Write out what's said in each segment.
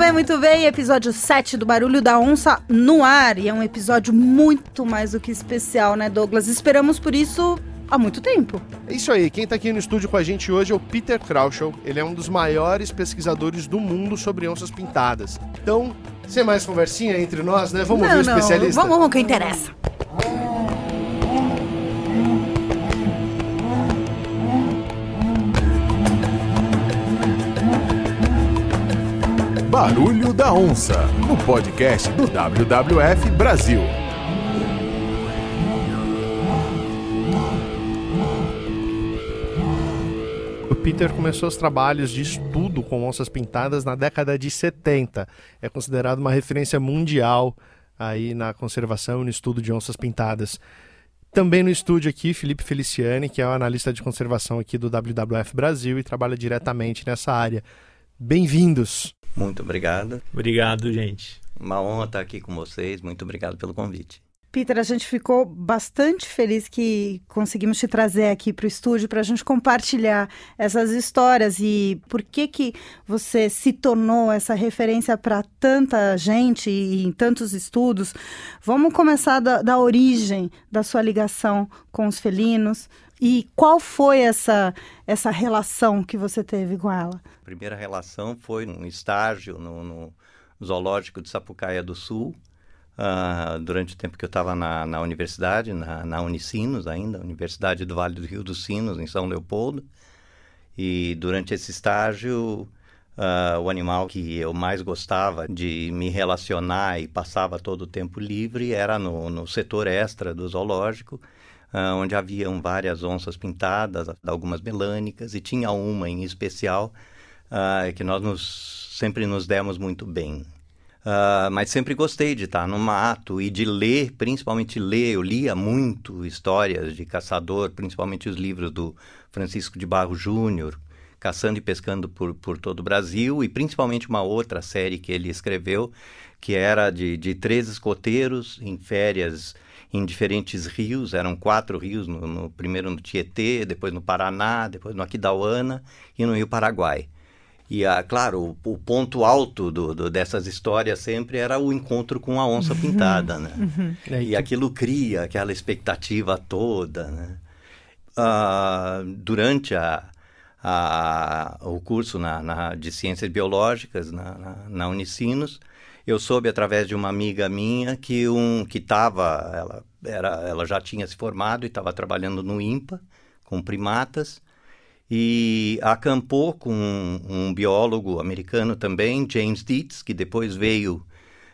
bem, muito bem. Episódio 7 do Barulho da Onça no ar. E é um episódio muito mais do que especial, né, Douglas? Esperamos por isso há muito tempo. É isso aí. Quem está aqui no estúdio com a gente hoje é o Peter Krauschel. Ele é um dos maiores pesquisadores do mundo sobre onças pintadas. Então, sem mais conversinha entre nós, né? Vamos não, ouvir o não. especialista? Vamos ao que interessa. Barulho da Onça, no podcast do WWF Brasil. O Peter começou os trabalhos de estudo com onças pintadas na década de 70. É considerado uma referência mundial aí na conservação e no estudo de onças pintadas. Também no estúdio aqui, Felipe Feliciani, que é o analista de conservação aqui do WWF Brasil e trabalha diretamente nessa área. Bem-vindos! Muito obrigado. Obrigado, gente. Uma honra estar aqui com vocês. Muito obrigado pelo convite. Peter, a gente ficou bastante feliz que conseguimos te trazer aqui para o estúdio para a gente compartilhar essas histórias e por que que você se tornou essa referência para tanta gente e em tantos estudos. Vamos começar da, da origem da sua ligação com os felinos e qual foi essa, essa relação que você teve com ela? A primeira relação foi um estágio no, no zoológico de Sapucaia do Sul, uh, durante o tempo que eu estava na, na universidade, na, na Unicinos ainda, Universidade do Vale do Rio dos Sinos, em São Leopoldo. E durante esse estágio, uh, o animal que eu mais gostava de me relacionar e passava todo o tempo livre era no, no setor extra do zoológico, uh, onde haviam várias onças pintadas, algumas melânicas, e tinha uma em especial uh, que nós nos, sempre nos demos muito bem. Uh, mas sempre gostei de estar no mato e de ler, principalmente ler. Eu lia muito histórias de caçador, principalmente os livros do Francisco de Barro Júnior, Caçando e Pescando por, por todo o Brasil, e principalmente uma outra série que ele escreveu, que era de, de três escoteiros em férias em diferentes rios, eram quatro rios, no, no, primeiro no Tietê, depois no Paraná, depois no Aquidauana e no Rio Paraguai. E, a, claro, o, o ponto alto do, do, dessas histórias sempre era o encontro com a onça pintada, né? Uhum. E aquilo cria aquela expectativa toda, né? Uh, durante a, a, o curso na, na, de Ciências Biológicas na, na, na Unicinos, eu soube através de uma amiga minha que um que estava, ela, era, ela já tinha se formado e estava trabalhando no INPA com primatas e acampou com um, um, biólogo americano também, James Dietz, que depois veio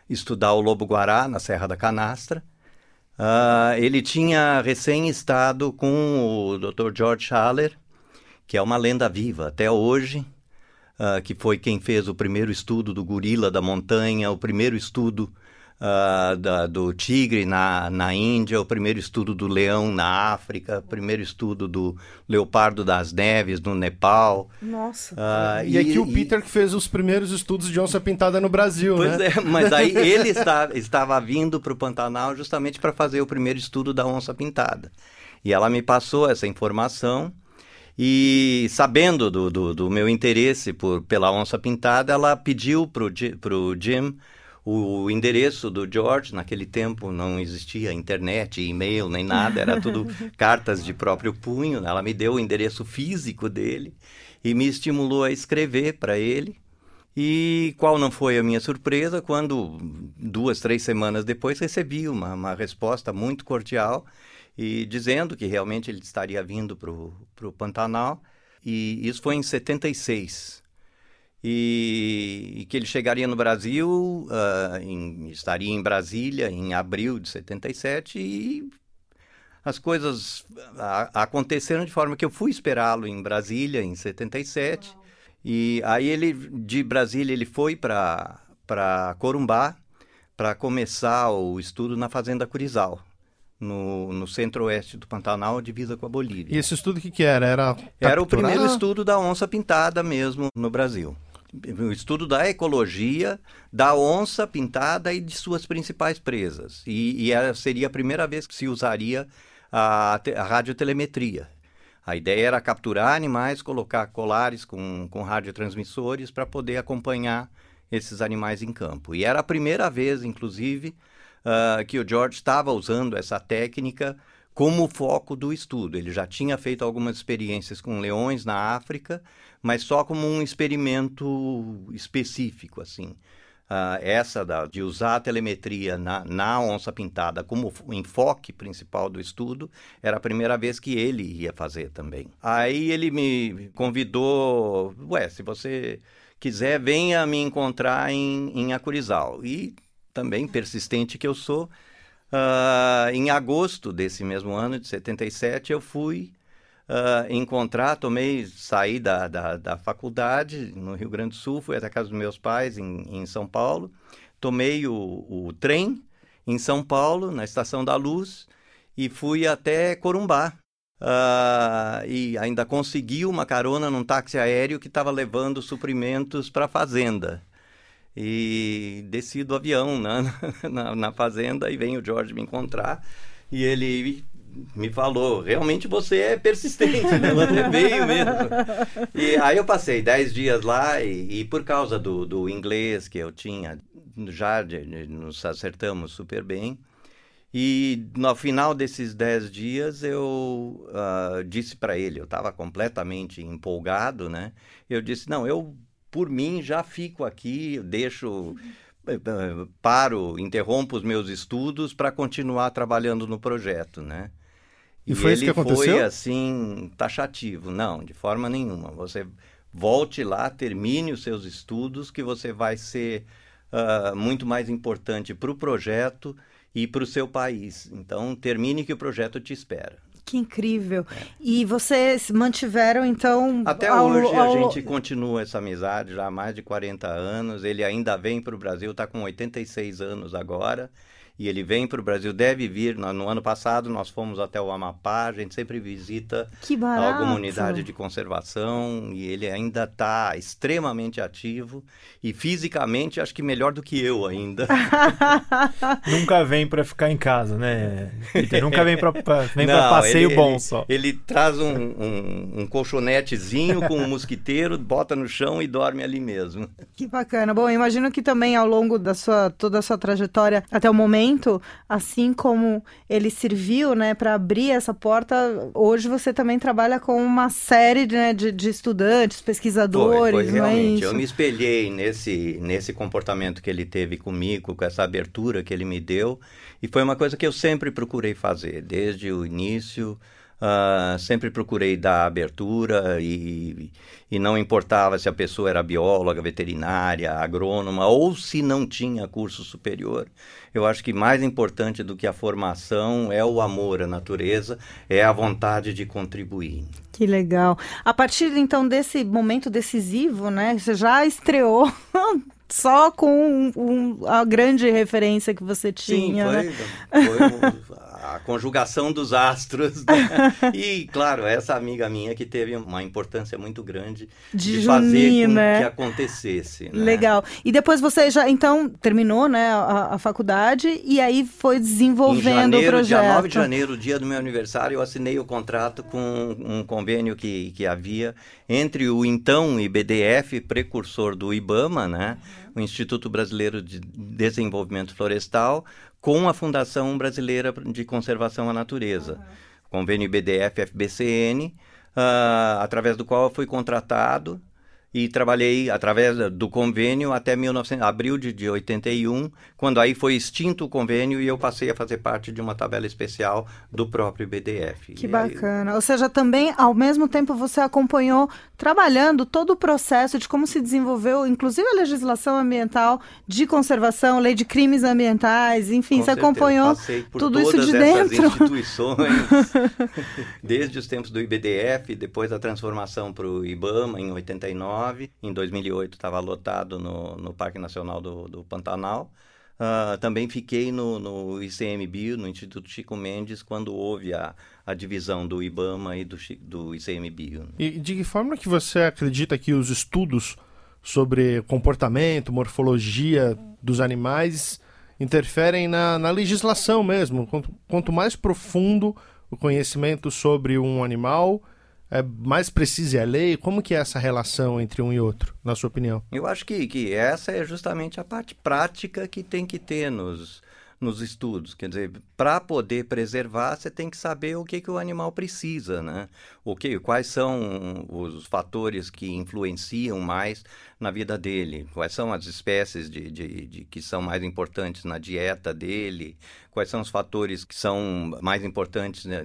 estudar o lobo-guará na Serra da Canastra. Uh, ele tinha recém estado com o Dr. George Haller, que é uma lenda viva até hoje, uh, que foi quem fez o primeiro estudo do gorila da montanha, o primeiro estudo uh, da, do tigre na, na Índia, o primeiro estudo do leão na África, o primeiro estudo do leopardo das neves no Nepal. Nossa. Uh, e, e, aqui o Peter que fez os primeiros estudos de onça pintada no Brasil, pois né? é, mas aí ele está, estava vindo para o Pantanal justamente para fazer o primeiro estudo da onça pintada. E ela me passou essa informação. E sabendo do, do, do, meu interesse por, pela onça pintada, ela pediu para o Jim o endereço do George. Naquele tempo não existia internet, e-mail, nem nada, era tudo cartas de próprio punho. Ela me deu o endereço físico dele e me estimulou a escrever para ele. E qual não foi a minha surpresa quando, duas, três semanas depois, recebi uma, uma resposta muito cordial e dizendo que realmente ele estaria vindo para o Pantanal. E isso foi em 76. E, e que ele chegaria no Brasil, uh, em, estaria em Brasília em abril de 77 e as coisas a, aconteceram de forma que eu fui esperá-lo em Brasília em 77. E aí ele de Brasília ele foi para para Corumbá para começar o estudo na fazenda Curizal, no, no centro-oeste do Pantanal, divisa com a Bolívia. E esse estudo o que, que era? Era, era o primeiro estudo da onça pintada mesmo no Brasil. O estudo da ecologia da onça pintada e de suas principais presas. E, e era, seria a primeira vez que se usaria a, a radiotelemetria. A ideia era capturar animais, colocar colares com, com radiotransmissores para poder acompanhar esses animais em campo. E era a primeira vez, inclusive, uh, que o George estava usando essa técnica como foco do estudo. Ele já tinha feito algumas experiências com leões na África, mas só como um experimento específico, assim. Uh, essa da, de usar a telemetria na, na onça pintada como o enfoque principal do estudo era a primeira vez que ele ia fazer também. Aí ele me convidou, ué, se você quiser, venha me encontrar em, em Acurizal. E também, persistente que eu sou, uh, em agosto desse mesmo ano, de 77, eu fui uh, encontrar, tomei, saí da, da, da, faculdade no Rio Grande do Sul, fui até a casa dos meus pais em, em São Paulo, tomei o, o trem em São Paulo, na Estação da Luz, e fui até Corumbá, Uh, e ainda consegui uma carona num táxi aéreo que estava levando suprimentos para a fazenda. E desci do avião né, na, na fazenda e vem o George me encontrar e ele me falou, realmente você é persistente, né? Você veio mesmo. E aí eu passei dez dias lá e, e por causa do, do, inglês que eu tinha, já de, de, nos acertamos super bem. E no final desses dez dias eu uh, disse para ele, eu estava completamente empolgado, né? Eu disse, não, eu por mim já fico aqui, deixo, eh, paro, interrompo os meus estudos para continuar trabalhando no projeto, né? E, e foi isso que aconteceu? foi assim taxativo, não, de forma nenhuma. Você volte lá, termine os seus estudos, que você vai ser uh, muito mais importante para o projeto e para o seu país. Então, termine que o projeto te espera. Que incrível. É. E vocês mantiveram, então. Até ao, hoje ao... a gente continua essa amizade já há mais de 40 anos. Ele ainda vem para o Brasil, está com 86 anos agora e ele vem para o Brasil, deve vir. No, no, ano passado nós fomos até o Amapá, a gente sempre visita alguma unidade de conservação e ele ainda está extremamente ativo e fisicamente acho que melhor do que eu ainda. Nunca vem para ficar em casa, né? Peter? Nunca vem para vem para passeio ele, bom ele, só. Ele traz um, um, um colchonetezinho com um mosquiteiro, bota no chão e dorme ali mesmo. Que bacana. Bom, imagino que também ao longo da sua toda a sua trajetória até o momento momento, assim como ele serviu né, para abrir essa porta, hoje você também trabalha com uma série né, de, de, estudantes, pesquisadores. Foi, foi realmente. É eu me espelhei nesse, nesse comportamento que ele teve comigo, com essa abertura que ele me deu, e foi uma coisa que eu sempre procurei fazer, desde o início. Uh, sempre procurei dar abertura e, e não importava se a pessoa era bióloga, veterinária, agrônoma ou se não tinha curso superior. Eu acho que mais importante do que a formação é o amor à natureza, é a vontade de contribuir. Que legal. A partir então desse momento decisivo, né? Você já estreou só com um, um, a grande referência que você tinha. Sim, foi, né? foi a conjugação dos astros. Né? e, claro, essa amiga minha que teve uma importância muito grande de, de fazer com né? que acontecesse. Né? Legal. E depois você já, então, terminou né, a, a faculdade e aí foi desenvolvendo janeiro, o projeto. Dia 9 de janeiro, dia do meu aniversário, eu assinei o contrato com um convênio que, que havia entre o então IBDF, precursor do IBAMA, né? o Instituto Brasileiro de Desenvolvimento Florestal, com a Fundação Brasileira de Conservação à Natureza, uhum. convênio IBDF-FBCN, uh, ah, através do qual eu fui contratado e trabalhei através do convênio até 1900, abril de, de 81, quando aí foi extinto o convênio e eu passei a fazer parte de uma tabela especial do próprio BDF. Que e bacana. Aí... Ou seja, também ao mesmo tempo você acompanhou trabalhando todo o processo de como se desenvolveu, inclusive a legislação ambiental de conservação, lei de crimes ambientais, enfim, Com você certeza. acompanhou tudo isso de dentro. instituições, desde os tempos do IBDF, depois da transformação para o IBAMA em 89 2009. Em 2008 estava lotado no, no Parque Nacional do, do Pantanal. Uh, também fiquei no, no ICMBio, no Instituto Chico Mendes, quando houve a, a divisão do IBAMA e do, do ICMBio. E de que forma que você acredita que os estudos sobre comportamento, morfologia dos animais interferem na, na legislação mesmo? Quanto, quanto mais profundo o conhecimento sobre um animal, é mais precisa a lei? Como que é essa relação entre um e outro, na sua opinião? Eu acho que, que essa é justamente a parte prática que tem que ter nos, nos estudos. Quer dizer, para poder preservar, você tem que saber o que, que o animal precisa, né? O que, quais são os fatores que influenciam mais na vida dele, quais são as espécies de, de, de, que são mais importantes na dieta dele, quais são os fatores que são mais importantes na,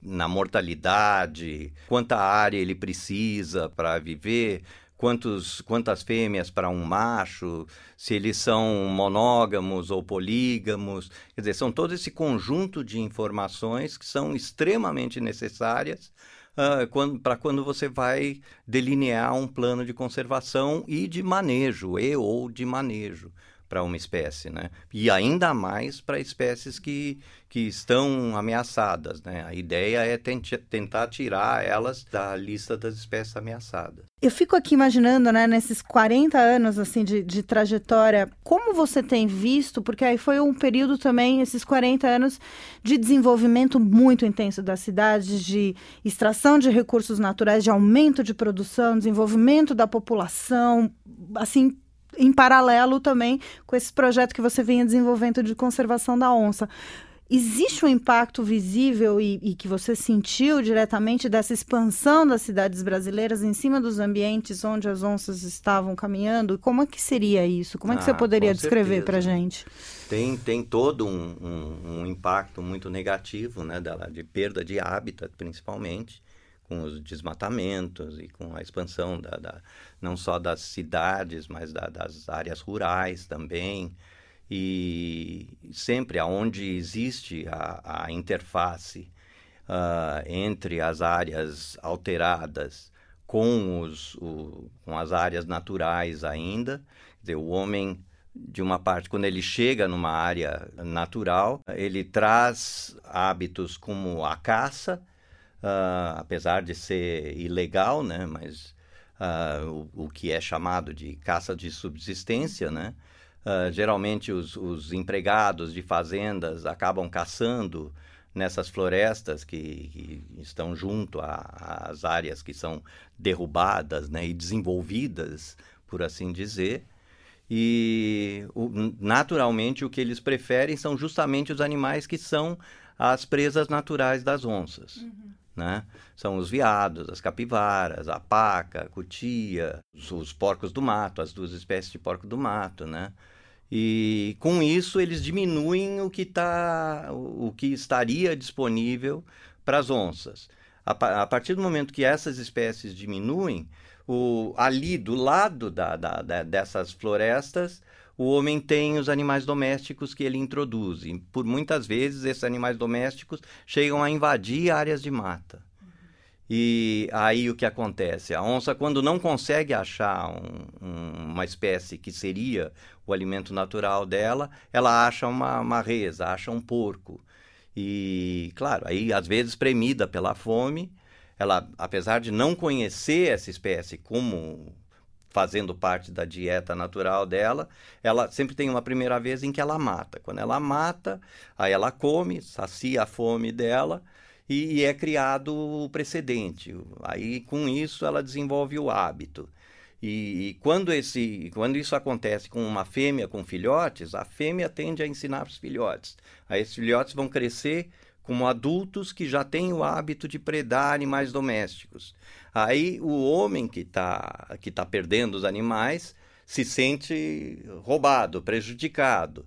na mortalidade, quanta área ele precisa para viver, quantos, quantas fêmeas para um macho, se eles são monógamos ou polígamos. Quer dizer, são todo esse conjunto de informações que são extremamente necessárias uh, para quando você vai delinear um plano de conservação e de manejo, e ou de manejo para uma espécie, né? E ainda mais para espécies que, que estão ameaçadas, né? A ideia é tentar tirar elas da lista das espécies ameaçadas. Eu fico aqui imaginando, né, nesses 40 anos assim de, de trajetória, como você tem visto, porque aí foi um período também, esses 40 anos de desenvolvimento muito intenso das cidades, de extração de recursos naturais, de aumento de produção, desenvolvimento da população, assim, em paralelo também com esse projeto que você vinha desenvolvendo de conservação da onça. Existe um impacto visível e, e, que você sentiu diretamente dessa expansão das cidades brasileiras em cima dos ambientes onde as onças estavam caminhando? Como é que seria isso? Como é que ah, você poderia descrever para a gente? Tem, tem todo um, um, um, impacto muito negativo, né, dela, de perda de hábitat, principalmente com os desmatamentos e com a expansão da, da não só das cidades, mas da, das áreas rurais também. E sempre aonde existe a, a interface uh, entre as áreas alteradas com, os, o, com as áreas naturais ainda, dizer, o homem de uma parte, quando ele chega numa área natural, ele traz hábitos como a caça, uh, apesar de ser ilegal, né? Mas uh, o, o, que é chamado de caça de subsistência, né? Uh, geralmente os, os, empregados de fazendas acabam caçando nessas florestas que, que estão junto às áreas que são derrubadas né, e desenvolvidas, por assim dizer. E naturalmente o que eles preferem são justamente os animais que são as presas naturais das onças. Uhum né? São os veados, as capivaras, a paca, a cutia, os, os, porcos do mato, as duas espécies de porco do mato, né? E com isso eles diminuem o que, tá, o que estaria disponível para as onças. A, a, partir do momento que essas espécies diminuem, o, ali do lado da, da, da, dessas florestas, o homem tem os animais domésticos que ele introduz. E por muitas vezes esses animais domésticos chegam a invadir áreas de mata. E aí o que acontece? A onça, quando não consegue achar um, um, uma espécie que seria o alimento natural dela, ela acha uma, uma reza, acha um porco. E, claro, aí às vezes premida pela fome, ela, apesar de não conhecer essa espécie como fazendo parte da dieta natural dela, ela sempre tem uma primeira vez em que ela mata. Quando ela mata, aí ela come, sacia a fome dela e, e é criado o precedente. Aí com isso ela desenvolve o hábito. E, e, quando, esse, quando isso acontece com uma fêmea com filhotes, a fêmea tende a ensinar os filhotes. Aí esses filhotes vão crescer como adultos que já têm o hábito de predar animais domésticos. Aí o homem que está que tá perdendo os animais se sente roubado, prejudicado.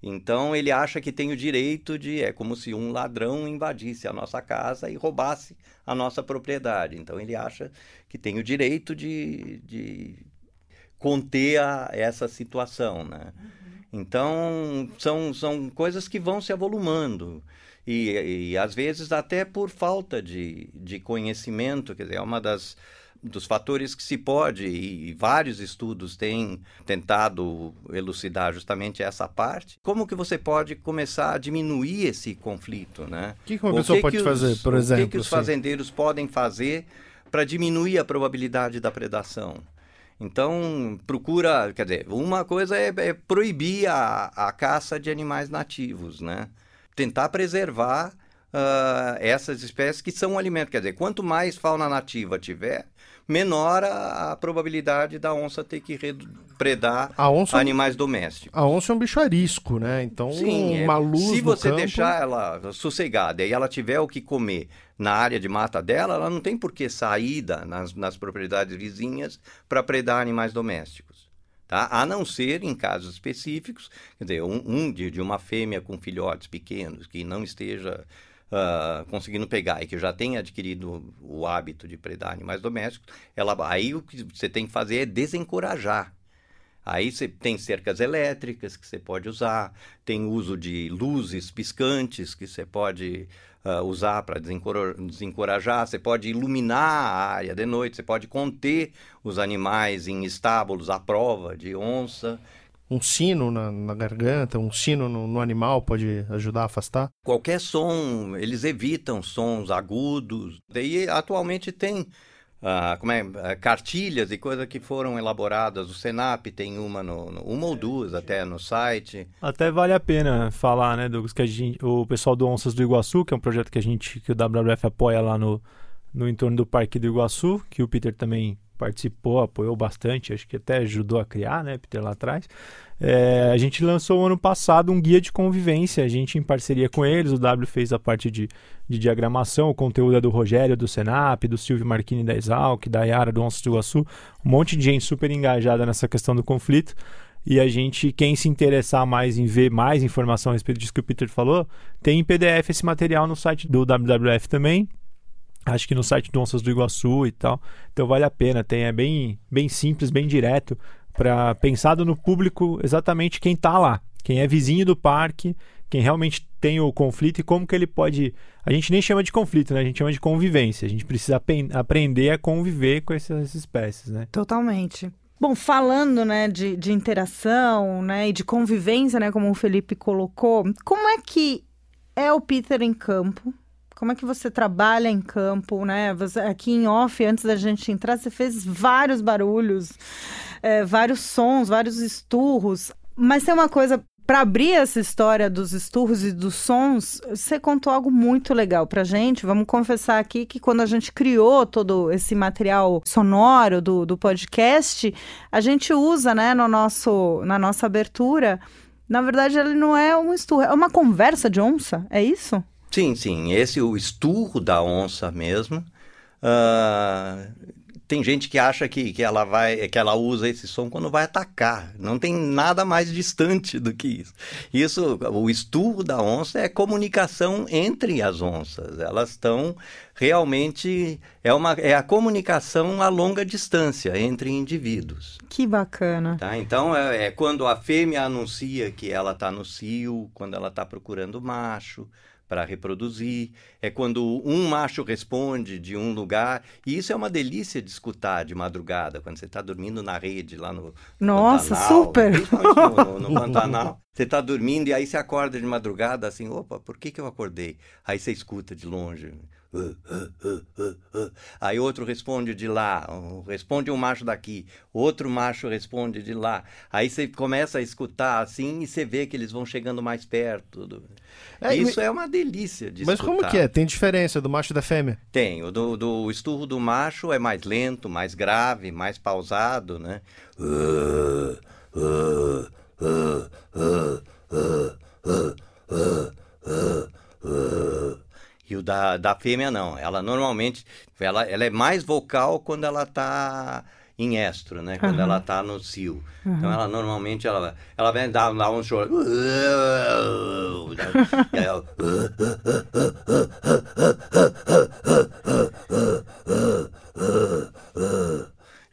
Então ele acha que tem o direito de. É como se um ladrão invadisse a nossa casa e roubasse a nossa propriedade. Então ele acha que tem o direito de, de conter a, essa situação. Né? Uhum. Então são, são coisas que vão se avolumando. E, e às vezes até por falta de, de conhecimento, quer dizer, é uma das dos fatores que se pode, e vários estudos têm tentado elucidar justamente essa parte, como que você pode começar a diminuir esse conflito, né? O que, que uma pessoa que pode que fazer, por exemplo? O que, que os assim? fazendeiros podem fazer para diminuir a probabilidade da predação? Então, procura, quer dizer, uma coisa é, é proibir a, a caça de animais nativos, né? Tentar preservar uh, essas espécies que são um alimento. Quer dizer, quanto mais fauna nativa tiver, menor a, a probabilidade da onça ter que predar onça, é animais domésticos. A onça é um bicho arisco, né? Então, Sim, uma luz Se você campo... deixar ela sossegada e ela tiver o que comer na área de mata dela, ela não tem por que sair nas, nas propriedades vizinhas para predar animais domésticos. Tá? A não ser em casos específicos, quer dizer, um, um de, de uma fêmea com filhotes pequenos que não esteja uh, conseguindo pegar e que já tem adquirido o hábito de predar animais domésticos, ela, aí o que você tem que fazer é desencorajar. Aí você tem cercas elétricas que você pode usar, tem uso de luzes piscantes que você pode uh, usar para desencorajar, você pode iluminar a área de noite, você pode conter os animais em estábulos à prova de onça um sino na, na garganta, um sino no, no, animal pode ajudar a afastar? Qualquer som, eles evitam sons agudos. Daí atualmente tem ah, como é, ah, cartilhas e coisas que foram elaboradas. O Senap tem uma, no, no, uma ou duas até no site. Até vale a pena falar, né, Douglas, que a gente, o pessoal do Onças do Iguaçu, que é um projeto que a gente, que o WWF apoia lá no, no entorno do Parque do Iguaçu, que o Peter também participou, apoiou bastante, acho que até ajudou a criar, né, Peter, lá atrás. É, a gente lançou ano passado um guia de convivência, a gente em parceria com eles, o W fez a parte de, de diagramação, o conteúdo é do Rogério, do Senap, do Silvio Marquini da Exalc, da Yara, do Onça do Iguaçu, um monte de gente super engajada nessa questão do conflito. E a gente, quem se interessar mais em ver mais informação a respeito disso que o Peter falou, tem em PDF esse material no site do WWF também acho que no site do Onças do Iguaçu e tal. Então vale a pena, tem é bem bem simples, bem direto para pensado no público exatamente quem está lá, quem é vizinho do parque, quem realmente tem o conflito e como que ele pode. A gente nem chama de conflito, né? A gente chama de convivência. A gente precisa aprender a conviver com essas espécies, né? Totalmente. Bom, falando né, de, de interação né, e de convivência, né, como o Felipe colocou, como é que é o Peter em campo? Como é que você trabalha em campo, né? Você, aqui em off, antes da gente entrar, você fez vários barulhos, é, vários sons, vários esturros. Mas tem uma coisa para abrir essa história dos esturros e dos sons, você contou algo muito legal pra gente. Vamos confessar aqui que quando a gente criou todo esse material sonoro do, do podcast, a gente usa, né, no nosso, na nossa abertura. Na verdade, ele não é um esturro, é uma conversa de onça, é isso? Sim, sim. Esse o esturro da onça mesmo. Uh, tem gente que acha que, que ela vai que ela usa esse som quando vai atacar. Não tem nada mais distante do que isso. Isso, o esturro da onça é comunicação entre as onças. Elas estão realmente é uma é a comunicação a longa distância entre indivíduos. Que bacana. Tá? Então é, é quando a fêmea anuncia que ela está no cio, quando ela está procurando macho para reproduzir, é quando um macho responde de um lugar, e isso é uma delícia de escutar de madrugada, quando você está dormindo na rede lá no Nossa, Pantanal, super! No, no, no Pantanal. Você está dormindo e aí você acorda de madrugada assim, opa, por que, que eu acordei? Aí você escuta de longe. Aí outro responde de lá, responde um macho daqui, outro macho responde de lá. Aí você começa a escutar assim e você vê que eles vão chegando mais perto. É, Isso é uma delícia de Mas escutar. como que é? Tem diferença do macho e da fêmea? Tem. O do, do esturro do macho é mais lento, mais grave, mais pausado, né? E o da, da fêmea não. Ela normalmente ela, ela é mais vocal quando ela está em estro, né? Quando uhum. ela está no cio. Uhum. Então ela normalmente ela, ela vem dar, dar um choro.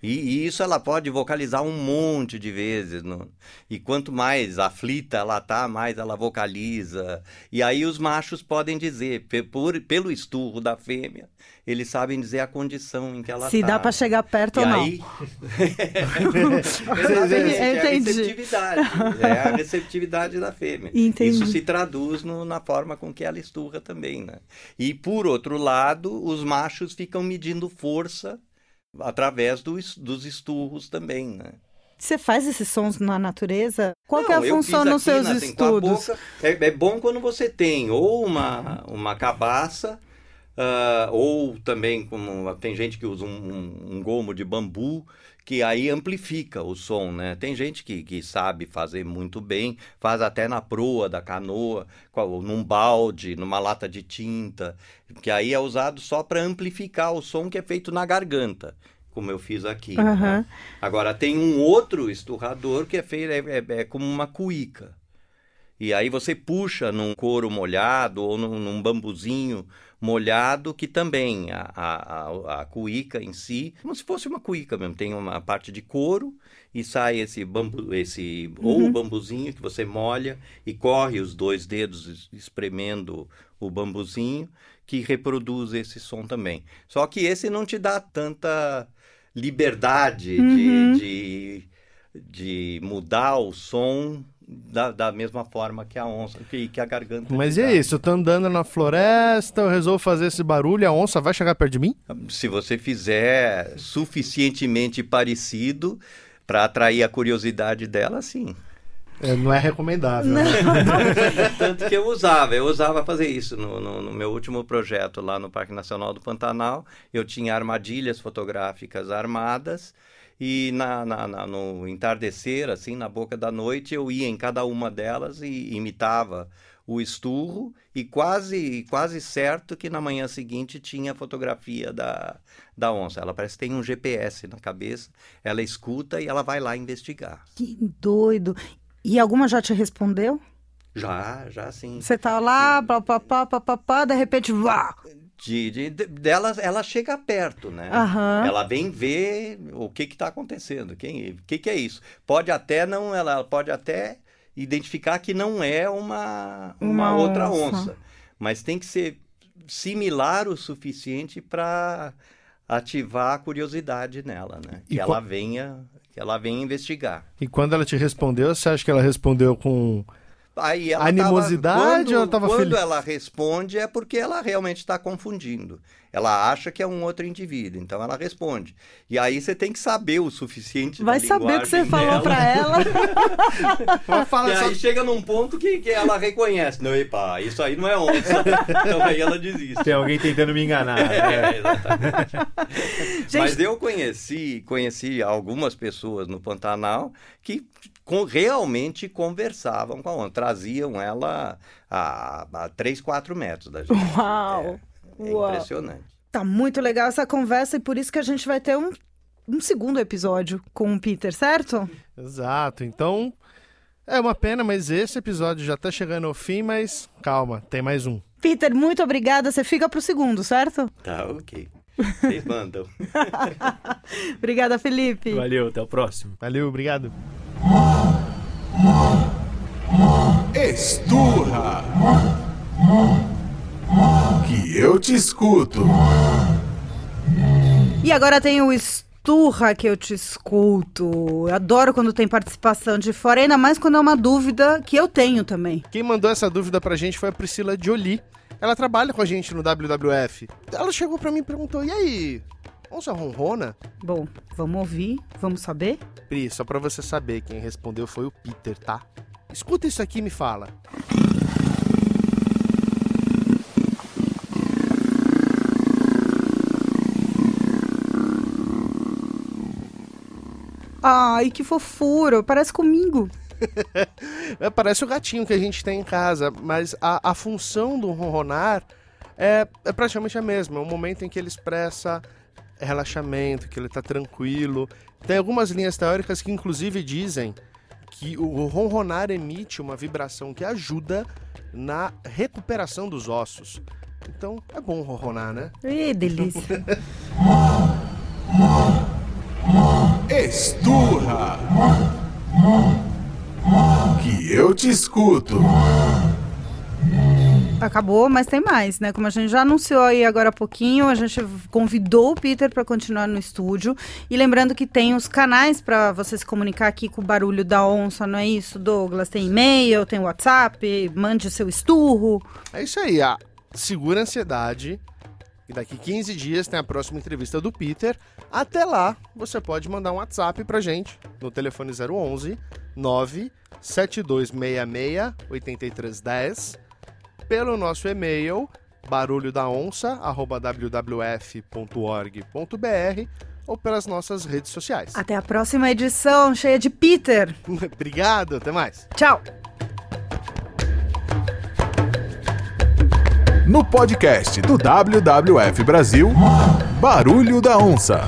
E, e, isso ela pode vocalizar um monte de vezes. No, e quanto mais aflita ela tá, mais ela vocaliza. E aí os machos podem dizer, por, pelo esturro da fêmea, eles sabem dizer a condição em que ela Se tá. dá para chegar perto e ou aí... não. é, a receptividade. É a receptividade da fêmea. Entendi. Isso se traduz no, na forma com que ela esturra também, né? E por outro lado, os machos ficam medindo força através do, dos esturros também, né? Você faz esses sons na natureza? Qual Não, que é a função nos seus né, assim, com a estudos? boca. é, é bom quando você tem ou uma, uma cabaça, ah, ou também como tem gente que usa um, um- um gomo de bambu, que aí amplifica o som, né? Tem gente que, que sabe fazer muito bem, faz até na proa da canoa, num balde, numa lata de tinta, que aí é usado só para amplificar o som que é feito na garganta. Como eu fiz aqui. né? Aham. Agora tem um outro esturrador que é feito é, é- é como uma cuíca. E aí você puxa num couro molhado ou num, num bambuzinho molhado que também a, a, a, cuíca em si, como se fosse uma cuíca mesmo, tem uma parte de couro e sai esse bambu, esse ou o bambuzinho que você molha e corre os dois dedos es- espremendo o bambuzinho que reproduz esse som também. Só que esse não te dá tanta liberdade Uhum. de, de, de mudar o som da, da mesma forma que a onça, que, que a garganta. Mas aí, se eu tô andando na floresta, eu resolvo fazer esse barulho, a onça vai chegar perto de mim? Se você fizer suficientemente parecido para atrair a curiosidade dela, sim. É, não é recomendável. né? Tanto que eu usava, eu usava fazer isso no, no, no meu último projeto lá no Parque Nacional do Pantanal. Eu tinha armadilhas fotográficas armadas e na, na- na- no entardecer, assim, na boca da noite, eu ia em cada uma delas e imitava o esturro e quase quase certo que na manhã seguinte tinha a fotografia da, da onça. Ela parece que tem um GPS na cabeça, ela escuta e ela vai lá investigar. Que doido. E alguma já te respondeu? Já, já sim. Você tá lá, pá, pá, pá, pá, pá, pá, de repente, vá! De, de, de- dela, ela chega perto, né? Aham. Ela vem ver o que está acontecendo, quem, o que, que é isso. Pode até não, ela pode até identificar que não é uma, uma, Uma outra onça. onça, mas tem que ser similar o suficiente para ativar a curiosidade nela, né? E Que qua- ela venha, que ela venha investigar. E quando ela te respondeu, você acha que ela respondeu com. Aí ela Animosidade tava, quando, ou ela tava quando feliz? ela responde é porque ela realmente está confundindo. Ela acha que é um outro indivíduo, então ela responde. E aí você tem que saber o suficiente Vai da saber o que você linguagem falou dela. pra ela. E só- aí chega num ponto que, que ela reconhece. Não, epa, isso aí não é onça. então aí ela desiste. Tem alguém tentando me enganar. né? É, exatamente. Gente- Mas eu conheci, conheci algumas pessoas no Pantanal que com- realmente conversavam com a onça, traziam ela a, a 3, 4 metros da gente. Uau! É, é Uau. impressionante. Tá muito legal essa conversa e por isso que a gente vai ter um, um segundo episódio com o Peter, certo? Exato. Então, é uma pena, mas esse episódio já tá chegando ao fim, mas calma, tem mais um. Peter, muito obrigada. Você fica pro segundo, certo? Tá, ok. Vocês mandam. Obrigada, Felipe. Valeu, até o próximo. Valeu, obrigado. Esturra. Que eu te escuto. E agora tem o Esturra que eu te escuto. Eu adoro quando tem participação de fora, ainda mais quando é uma dúvida que eu tenho também. Quem mandou essa dúvida pra gente foi a Priscila Jolie. Ela trabalha com a gente no WWF. Ela chegou pra mim e perguntou: e aí? Onça ronrona? Bom, vamos ouvir, vamos saber? Pri, só pra você saber, quem respondeu foi o Peter, tá? Escuta isso aqui e me fala. Ai, que fofura, parece comigo. É, parece o gatinho que a gente tem em casa, mas a, a função do ronronar é, é praticamente a mesma. É um momento em que ele expressa relaxamento, que ele tá tranquilo. Tem algumas linhas teóricas que inclusive dizem que o ronronar emite uma vibração que ajuda na recuperação dos ossos. Então é bom ronronar, né? Ih, delícia. Esturra. Que eu te escuto. Acabou, mas tem mais, né? Como a gente já anunciou aí agora há pouquinho, a gente convidou o Peter para continuar no estúdio. E lembrando que tem os canais para você se comunicar aqui com o barulho da onça, não é isso, Douglas? Tem e-mail, tem WhatsApp, mande seu esturro. É isso aí, segura a ansiedade, E daqui 15 dias tem a próxima entrevista do Peter. Até lá, você pode mandar um WhatsApp pra gente no telefone 011 97266 8310 pelo nosso e-mail barulhodaonça@wwf.org.br ou pelas nossas redes sociais. Até a próxima edição cheia de Peter. Obrigado, até mais. Tchau. No podcast do WWF Brasil, Barulho da Onça.